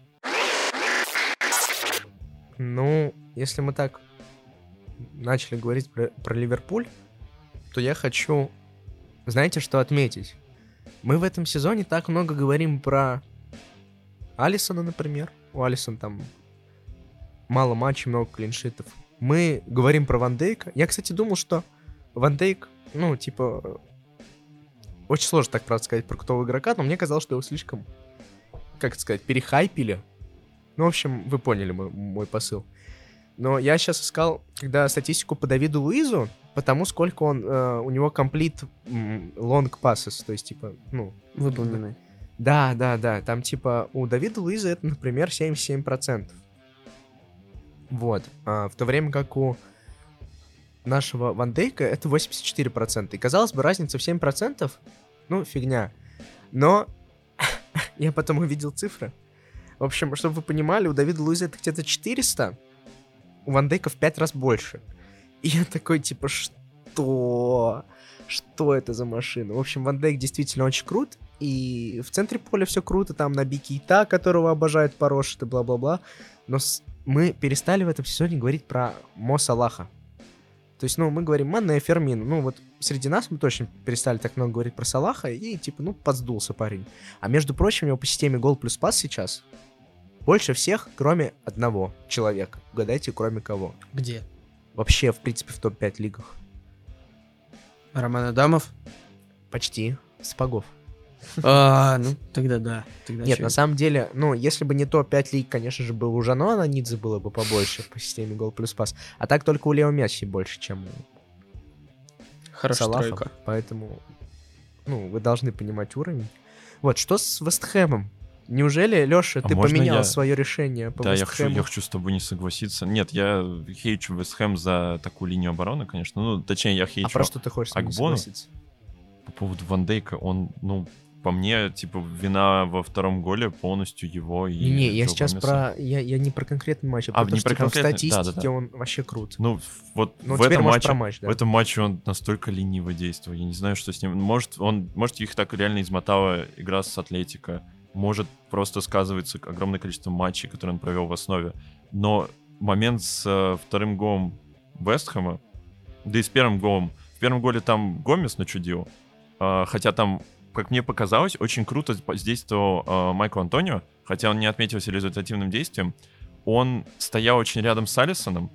Ну, если мы так начали говорить про, про Ливерпуль, то я хочу, знаете, что отметить? Мы в этом сезоне так много говорим про Алисона, например. У Алисона там мало матчей, много клиншитов. Мы говорим про Ван Дейка. Я, кстати, думал, что Ван Дейк, ну, типа, очень сложно так, правда, сказать про крутого игрока, но мне казалось, что его слишком, как это сказать, перехайпили. Ну, в общем, вы поняли мой, мой посыл. Но я сейчас искал, когда статистику по Давиду Луизу, потому сколько он, э, у него комплит long passes, то есть, типа, ну, Выполненный. Да, да, да, там, типа, у Давида Луиза это, например, 77%. Вот. А, в то время как у нашего Ван Дейка это 84%. И, казалось бы, разница в 7%, ну, фигня. Но я потом увидел цифры. В общем, чтобы вы понимали, у Давида Луиза это где-то 400, у Ван Дейка в 5 раз больше. И я такой, типа, что? Что это за машина? В общем, Ван Дейк действительно очень крут. И в центре поля все круто. Там на Бикита, которого обожает Порош, и бла-бла-бла. Но с- мы перестали в этом сезоне говорить про Мо Салаха. То есть, ну, мы говорим Манне и Фермин. Ну, вот среди нас мы точно перестали так много говорить про Салаха. И, типа, ну, подсдулся парень. А между прочим, у него по системе гол плюс пас сейчас больше всех, кроме одного человека. Угадайте, кроме кого? Где? Вообще, в принципе, в топ-5 лигах. Роман Адамов? Почти. Спагов. А, ну, тогда да. Тогда Нет, чё? на самом деле, ну, если бы не топ-5 лиг, конечно же, был у Жано, Ананидзе было бы побольше по системе гол плюс пас. А так только у Лео Месси больше, чем у Салаха. тройка. Поэтому, ну, вы должны понимать уровень. Вот, что с Вестхэмом? Неужели, Леша, А ты поменял я- свое решение по да, я хочу, я хочу с тобой не согласиться. Нет, я хейчу Вестхэм за такую линию обороны, конечно. Ну, точнее, я хейчу А про что ты хочешь Акбону? согласиться? по поводу Ван Дейка. Он, ну, по мне, типа, вина во втором голе полностью его и Не, я Джо сейчас про... Я, я не про конкретный матч, а, А, про то, не что, про типа, в конкретный? статистике Да-да-да. он вообще крут. Ну, вот Ну, в этом матче... про матч, да. В этом матче он настолько лениво действовал. Я не знаю, что с ним. Может, он, может, их так реально измотала игра с Атлетико. Может, просто сказывается огромное количество матчей, которые он провел в основе. Но момент с э, вторым голом Вестхэма, да и с первым голом. В первом голе там Гомес начудил. А, хотя там, как мне показалось, очень круто действовал э, Майкл Антонио. Хотя он не отметился результативным действием. Он стоял очень рядом с Алисоном.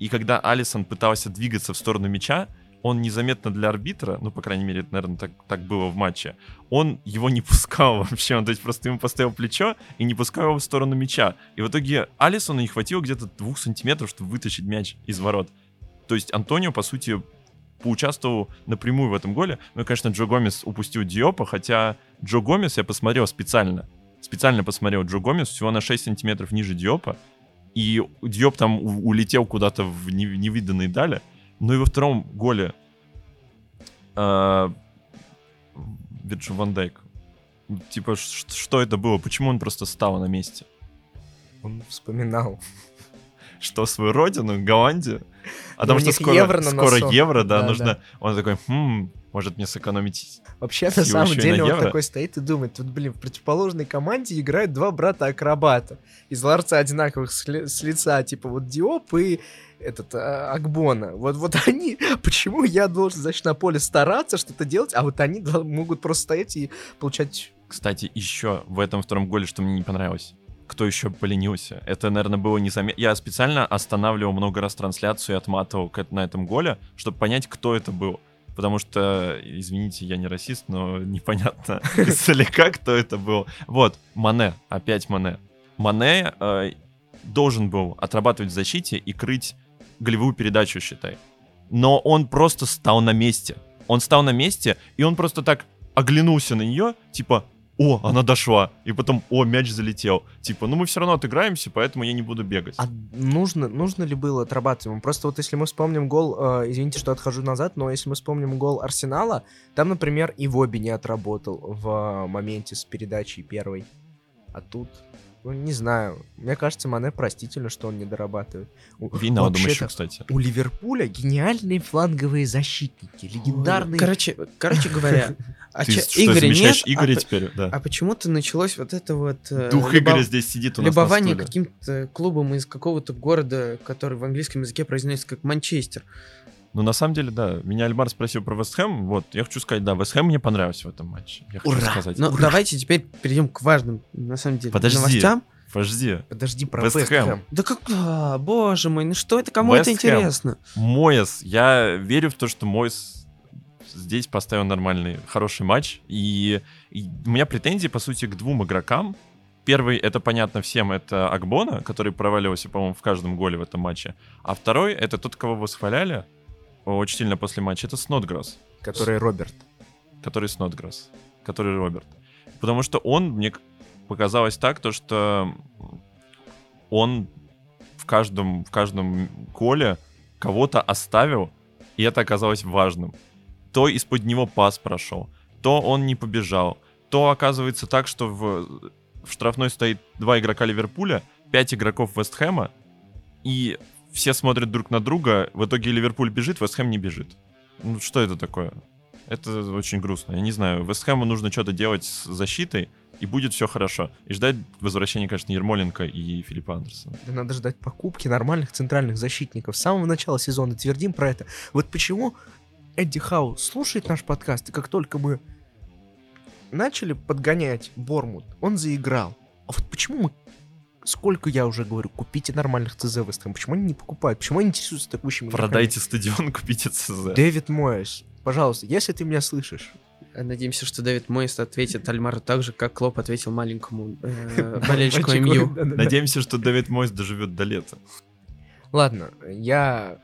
И когда Алисон пытался двигаться в сторону мяча, он незаметно для арбитра, ну, по крайней мере, это, наверное, так, так было в матче, он его не пускал вообще, он, то есть просто ему поставил плечо и не пускал его в сторону мяча. И в итоге Алисону не хватило где-то двух сантиметров, чтобы вытащить мяч из ворот. То есть Антонио, по сути, поучаствовал напрямую в этом голе. Ну и, конечно, Джо Гомес упустил Диопа, хотя Джо Гомес, я посмотрел специально, специально посмотрел Джо Гомес всего на 6 сантиметров ниже Диопа, и Диоп там улетел куда-то в не- невиданные дали. Ну и во втором голе э, Вирджил Ван Дайк. Типа, что это было? Почему он просто стал на месте? Он вспоминал. Что, свою родину, Голландию? А потому что скоро, евро скоро евро, да, Да, нужно... да. Он такой, хм, может мне сэкономить Вообще, на самом деле, на он евро. такой стоит и думает, тут, блин, в противоположной команде играют два брата-акробата. Из ларца одинаковых с, ли- с лица, типа вот Диоп и этот а, Акбона. Вот, вот они, почему я должен, значит, на поле стараться что-то делать, а вот они могут просто стоять и получать... Кстати, еще в этом втором голе, что мне не понравилось. Кто еще поленился? Это, наверное, было незаметно. Я специально останавливал много раз трансляцию и отматывал на этом голе, чтобы понять, кто это был. Потому что, извините, я не расист, но непонятно издалека, кто это был. Вот, Мане, опять Мане. Мане э, должен был отрабатывать в защите и крыть голевую передачу, считай. Но он просто стал на месте. Он стал на месте, и он просто так оглянулся на нее, типа, о, она дошла. И потом, о, мяч залетел. Типа, ну мы все равно отыграемся, поэтому я не буду бегать. А нужно, нужно ли было отрабатывать? Просто вот если мы вспомним гол, э, извините, что отхожу назад, но если мы вспомним гол Арсенала, там, например, и Воби не отработал в э, моменте с передачей первой. А тут, ну, не знаю. Мне кажется, Мане простительно, что он не дорабатывает. У- Винаудом еще, кстати. У Ливерпуля гениальные фланговые защитники, легендарные. Короче, короче говоря, а Ты чё, что, Игоря замещаешь нет, а Игоря по- теперь? Да. А почему-то началось вот это вот... э, Дух любо- Игоря здесь сидит у нас на Любование каким-то клубом из какого-то города, который в английском языке произносится как Манчестер. Ну, на самом деле, да. Меня Альмар спросил про Вест Хэм. Вот, я хочу сказать, да, Вест Хэм мне понравился в этом матче. Я хочу Ура! сказать. Ну, давайте теперь перейдем к важным, на самом деле, Подожди. новостям. Подожди. Подожди, про Вест Хэм. Да как... а, боже мой, ну что это, кому это Вест Хэм. интересно? Моэс. Я верю в то, что Моэс здесь поставил нормальный, хороший матч. И, и у меня претензии, по сути, к двум игрокам. Первый, это понятно всем, это Акбона, который проваливался, по-моему, в каждом голе в этом матче. А второй, это тот, кого восхваляли очень сильно после матча, это Снотграсс. Который Роберт. который Снотграсс, который Роберт. Потому что он, мне показалось так, то что он в каждом, в каждом коле кого-то оставил, и это оказалось важным. То из-под него пас прошел, то он не побежал, то оказывается так, что в, в штрафной стоит два игрока Ливерпуля, пять игроков Вестхэма, и все смотрят друг на друга, в итоге Ливерпуль бежит, Вестхэм не бежит. Ну что это такое? Это очень грустно. Я не знаю, Вестхэму нужно что-то делать с защитой, и будет все хорошо. И ждать возвращения, конечно, Ермоленко и Филиппа Андерсона. Да надо ждать покупки нормальных центральных защитников. С самого начала сезона твердим про это. Вот почему Эдди Хау слушает наш подкаст, и как только мы начали подгонять Бормут, он заиграл. А вот почему мы сколько я уже говорю, купите нормальных ЦЗ Вест Хэм. Почему они не покупают? Почему они интересуются текущими игроками? Продайте стадион, купите ЦЗ. Дэвид Моэс, пожалуйста, если ты меня слышишь, Надеемся, что Дэвид Мойст ответит Альмару так же, как Клоп ответил маленькому э, болельщику МЮ. Надеемся, что Дэвид Мойс доживет до лета. Ладно, я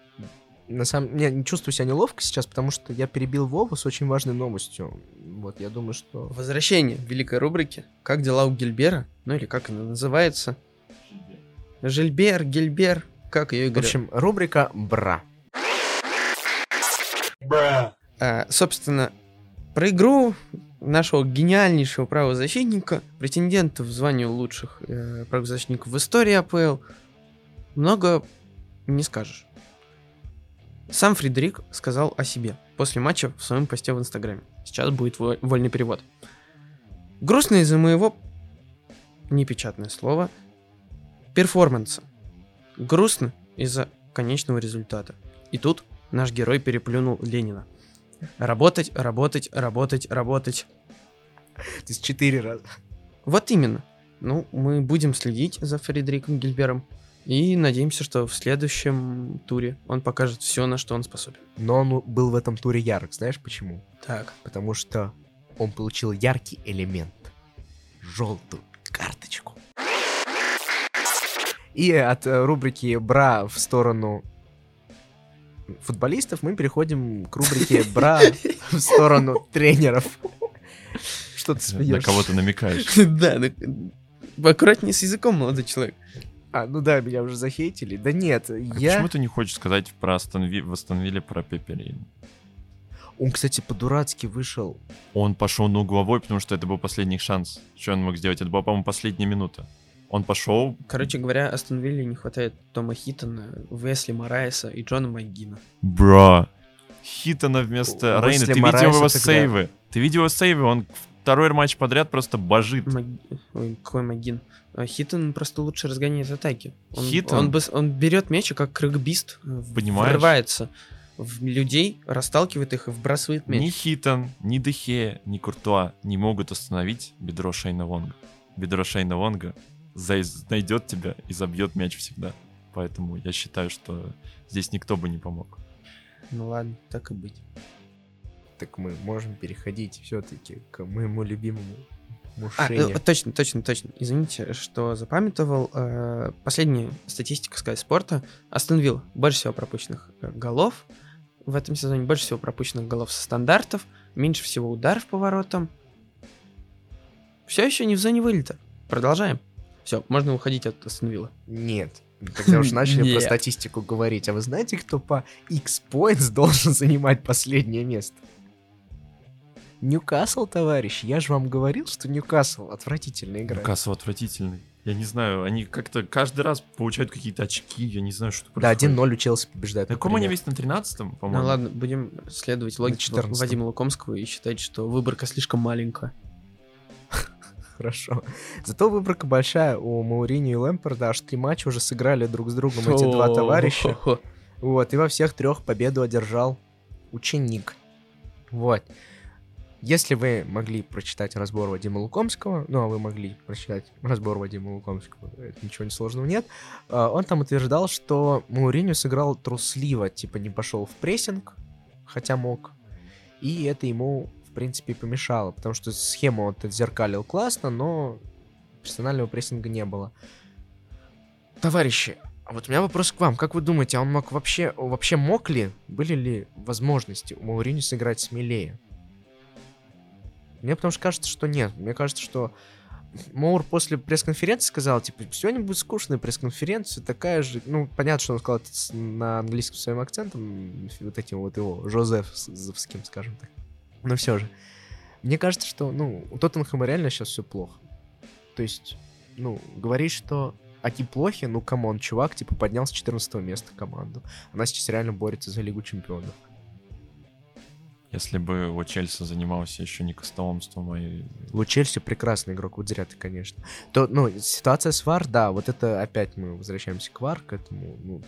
на самом я не чувствую себя неловко сейчас, потому что я перебил Вову с очень важной новостью. Вот, я думаю, что... Возвращение в великой рубрике «Как дела у Гильбера?» Ну или как она называется? Жильбер, Гильбер, как ее В Игорь? общем, рубрика «Бра». А, собственно, про игру нашего гениальнейшего правозащитника, претендента в звание лучших э, правозащитников в истории АПЛ, много не скажешь. Сам Фредерик сказал о себе после матча в своем посте в Инстаграме. Сейчас будет во- вольный перевод. Грустно из-за моего, непечатное слово, перформанса. Грустно из-за конечного результата. И тут наш герой переплюнул Ленина. Работать, работать, работать, работать. То есть четыре раза. Вот именно. Ну, мы будем следить за Фредериком Гильбером. И надеемся, что в следующем туре он покажет все, на что он способен. Но он был в этом туре ярок, знаешь почему? Так. Потому что он получил яркий элемент. Желтую карточку. И от э, рубрики «Бра» в сторону футболистов, мы переходим к рубрике «Бра» в сторону тренеров. Что ты На смеешься? кого ты намекаешь? Да, аккуратнее с языком, молодой человек. А, ну да, меня уже захейтили. Да нет, А я... Почему ты не хочешь сказать про Астон Ви- в Астон Вилле про Пепперин? Он, кстати, по-дурацки вышел. Он пошел на угловой, потому что это был последний шанс. Что он мог сделать? Это была, по-моему, последняя минута. Он пошел, Короче говоря, Астон Вилле не хватает Тома Хитона, Весли Морайса и Джона Маггина. бра. Хитона вместо У Рейна. Уэсли Ты видел Морайса его тогда- сейвы? Ты видел его сейвы? Он второй матч подряд просто божит. Маг- Ой, какой Магин? А Хитон просто лучше разгоняет атаки. Он, Хитон? Он, быс- он берет мяч как крыкбист э, Понимаешь? врывается в людей, расталкивает их и вбрасывает мяч. Ни Хитон, ни Дехе, ни Куртуа не могут остановить бедро Шейна Вонга. Бедро Шейна Вонга найдет тебя и забьет мяч всегда. Поэтому я считаю, что здесь никто бы не помог. Ну ладно, так и быть. Так мы можем переходить все-таки к моему любимому А, мушине. э, точно, точно, точно. Извините, что запамятовал. Э, последняя статистика Sky спорта. Астон Вилл больше всего пропущенных э, голов в этом сезоне, больше всего пропущенных голов со стандартов, меньше всего ударов по воротам. Все еще не в зоне вылета. Продолжаем. Все, можно уходить от Астон Вилла. Нет. Когда уж начали про статистику говорить, а вы знаете, кто по X-Points должен занимать последнее место? Ньюкасл, товарищ. Я же вам говорил, что Ньюкасл отвратительно играет. Ньюкасл отвратительный. Я не знаю, они как-то каждый раз получают какие-то очки, я не знаю, что Да, происходит. 1-0 у Челси побеждает. На каком они весь на 13-м, по-моему? Ну ладно, будем следовать логике 14-м. Вадима Лукомского и считать, что выборка слишком маленькая. Хорошо. Зато выборка большая у Маурини и Лэмпорда. Аж три матча уже сыграли друг с другом эти два товарища. Вот, и во всех трех победу одержал ученик. Вот. Если вы могли прочитать разбор Вадима Лукомского, ну, а вы могли прочитать разбор Вадима Лукомского, это ничего не сложного нет, а, он там утверждал, что Мауриню сыграл трусливо, типа не пошел в прессинг, хотя мог, и это ему, в принципе, помешало, потому что схему он отзеркалил классно, но персонального прессинга не было. Товарищи, а вот у меня вопрос к вам. Как вы думаете, а он мог вообще, вообще мог ли, были ли возможности у Мауриню сыграть смелее? Мне потому что кажется, что нет. Мне кажется, что Моу после пресс-конференции сказал, типа, сегодня будет скучная пресс-конференция, такая же... Ну, понятно, что он сказал это на английском своим акцентом, вот этим вот его, Жозефовским, скажем так. Но все же. Мне кажется, что, ну, у Тоттенхэма реально сейчас все плохо. То есть, ну, говорить, что они плохи, ну, come on, чувак, типа, поднял с 14 места команду. Она сейчас реально борется за Лигу Чемпионов. Если бы у Челси занимался еще не костоломством, а и... Лу Чельси прекрасный игрок, вот зря ты, конечно. То, ну, ситуация с Вар, да, вот это опять мы возвращаемся к Вар, к этому, ну,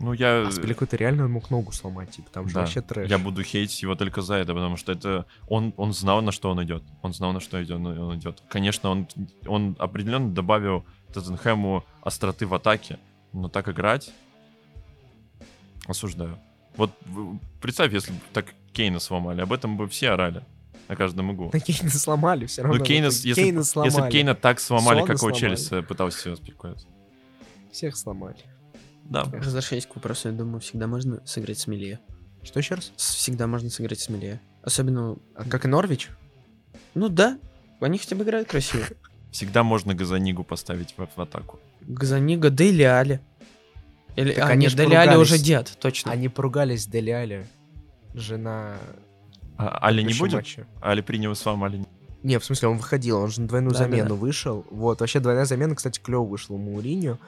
Ну, я... а Спиликуэта реально мог ногу сломать, типа, там же Да. вообще трэш. Я буду хейтить его только за это, потому что это он, он знал, на что он идет. Он знал, на что идет, он идет. Конечно, он, он определенно добавил Тоттенхэму остроты в атаке, но так играть осуждаю. Вот представь, если бы так Кейна сломали, об этом бы все орали на каждом углу. На Кейна сломали все равно. Ну, Кейна, если, Кейна сломали. если бы Кейна так сломали, Сона как его сломали. Челси пытался спекулировать. Всех сломали. Да. Возвращаясь к вопросу, я думаю, всегда можно сыграть смелее. Что еще раз? С- Всегда можно сыграть смелее. Особенно, А как и Норвич? ну да, они хотя бы играют красиво. Всегда можно Газанигу поставить в, в атаку. Газанига, Дели Али. Или, Так а, они нет, Дели Али уже дед, точно. Они поругались с Дели Али. Жена... А Али не будет? матче. Али принял ислам, Али не- Не, в смысле, он выходил, он же на двойную Да, да, замену да. вышел. Вот, вообще двойная замена, кстати, клево вышла у Мауриньо.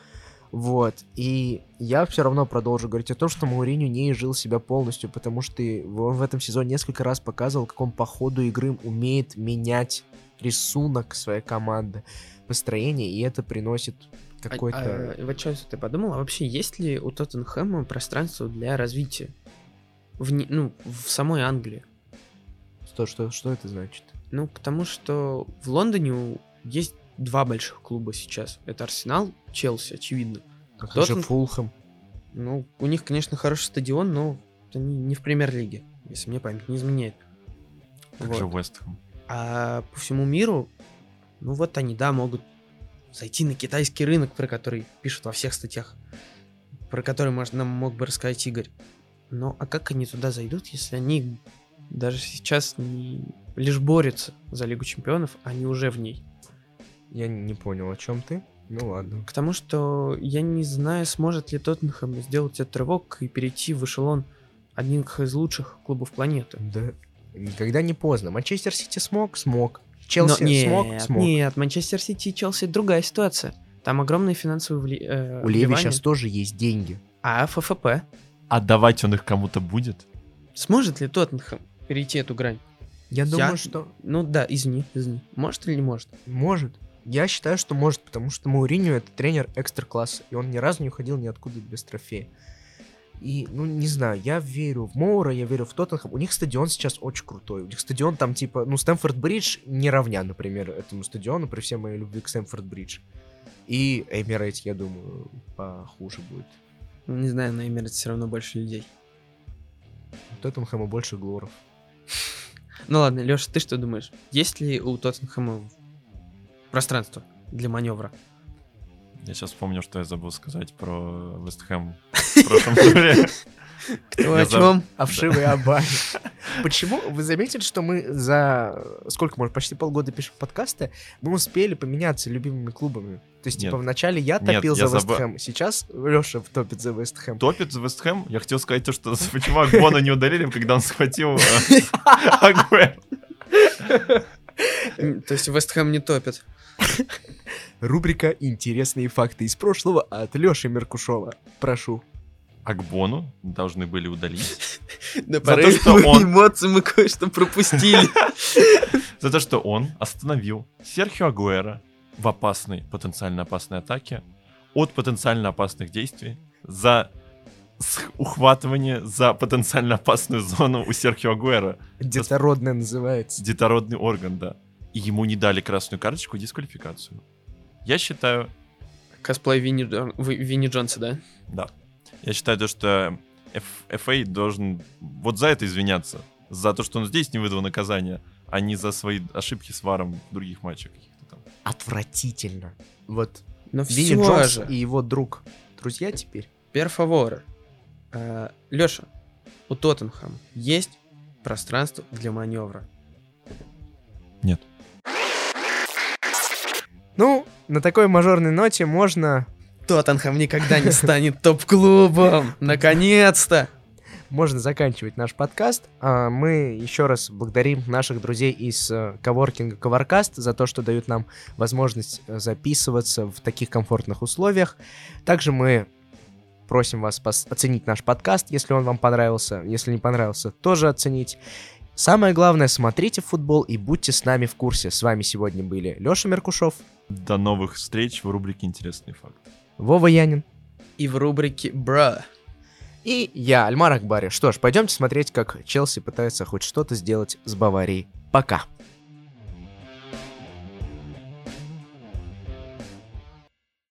Вот, и я все равно продолжу говорить о том, что Мауриньо не изжил себя полностью, потому что он в этом сезоне несколько раз показывал, как он по ходу игры умеет менять рисунок своей команды, построение, и это приносит А- какой-то... а, вот что ты подумал, а вообще есть ли у Тоттенхэма пространство для развития? В, ну, в самой Англии. Что, что, что это значит? Ну, потому что в Лондоне есть два больших клуба сейчас. Это Арсенал, Челси, очевидно. Как Тоттен- же Фулхэм. Ну, у них, конечно, хороший стадион, но они не в премьер-лиге, если мне память не изменяет. Как Вот. же Вест Хэм. А по всему миру, ну вот они, да, могут зайти на китайский рынок, про который пишут во всех статьях, про который можно, нам мог бы рассказать Игорь. Ну, а как они туда зайдут, если они даже сейчас не лишь борются за Лигу Чемпионов, а не уже в ней? Я не понял, о чем ты. Ну ладно. К тому, что я не знаю, сможет ли Тоттенхэм сделать этот рывок и перейти в эшелон одних из лучших клубов планеты. Да, никогда не поздно. Манчестер Сити смог, смог. Челси Но нет, смог, смог. Нет, Манчестер Сити и Челси другая ситуация. Там огромные финансовые вли... э, У Леви вливания. сейчас тоже есть деньги. А ФФП? Отдавать он их кому-то будет? Сможет ли Тоттенхэм перейти эту грань? Я Я- думаю, что Ну да, извини, извини. Может или не может? может. Я считаю, что может, потому что Мауриньо это тренер экстра-класса, и он ни разу не уходил ниоткуда без трофея. И, ну, не знаю, я верю в Моура, я верю в Тоттенхэм. У них стадион сейчас очень крутой. У них стадион там, типа, ну, Стэнфорд-Бридж не равня, например, этому стадиону, при всей моей любви к Стэнфорд-Бридж. И Эмирейтс, я думаю, похуже будет. Не знаю, на Эмirates все равно больше людей. У Тоттенхэма больше глоров. Ну ладно, Леша, ты что думаешь? Есть ли у Тоттенхэма пространство для маневра? Я сейчас вспомню, что я забыл сказать про Вестхэм в прошлом туре. Кто о чем? А вшивые Абай. Почему? Вы заметили, что мы за сколько, может, почти полгода пишем подкасты, мы успели поменяться любимыми клубами. То есть, типа, вначале я топил за. Вестхэм, сейчас Леша топит за Вестхэм. Топит за Вестхэм. Я хотел сказать то, что почему Агбона не удалили, когда он схватил э, Агуэро. М, То есть Вестхэм не топит. Рубрика «Интересные факты из прошлого» от Леши Меркушова. Прошу. Агбону должны были удалить На то, порыве что он- эмоций мы кое-что пропустили. за то, что он остановил Серхио Агуэра в опасной, потенциально опасной атаке от потенциально опасных действий за ухватывание за потенциально опасную зону у Серхио Агуэра. Детородное называется. Детородный орган, да. И ему не дали красную карточку и дисквалификацию. Я считаю, Косплей Винни, Винни Джонса, да? да. Я считаю, то, что FA должен вот за это извиняться. За то, что он здесь не выдал наказания, а не за свои ошибки с варом в других матчах каких-то там. Отвратительно. Вот Но Винни все Джонс же, и его друг. Друзья теперь? перфаворы. Леша, у Тоттенхэма есть пространство для маневра? Нет. Ну, на такой мажорной ноте можно Тоттенхэм никогда не станет топ-клубом! Наконец-то! можно заканчивать наш подкаст. А, Мы еще раз благодарим наших друзей из э, коворкинга Covercast за то, что дают нам возможность э, записываться в таких комфортных условиях. Также мы просим вас пос- оценить наш подкаст, если он вам понравился. Если не понравился, тоже оценить. Самое главное, смотрите футбол и будьте с нами в курсе. С вами сегодня были Леша Меркушев, До новых встреч в рубрике «Интересный факт». Вова Янин И в рубрике «Бра». и я, Альмар Акбари. Что ж, пойдемте смотреть, как Челси пытается хоть что-то сделать с Баварией. Пока.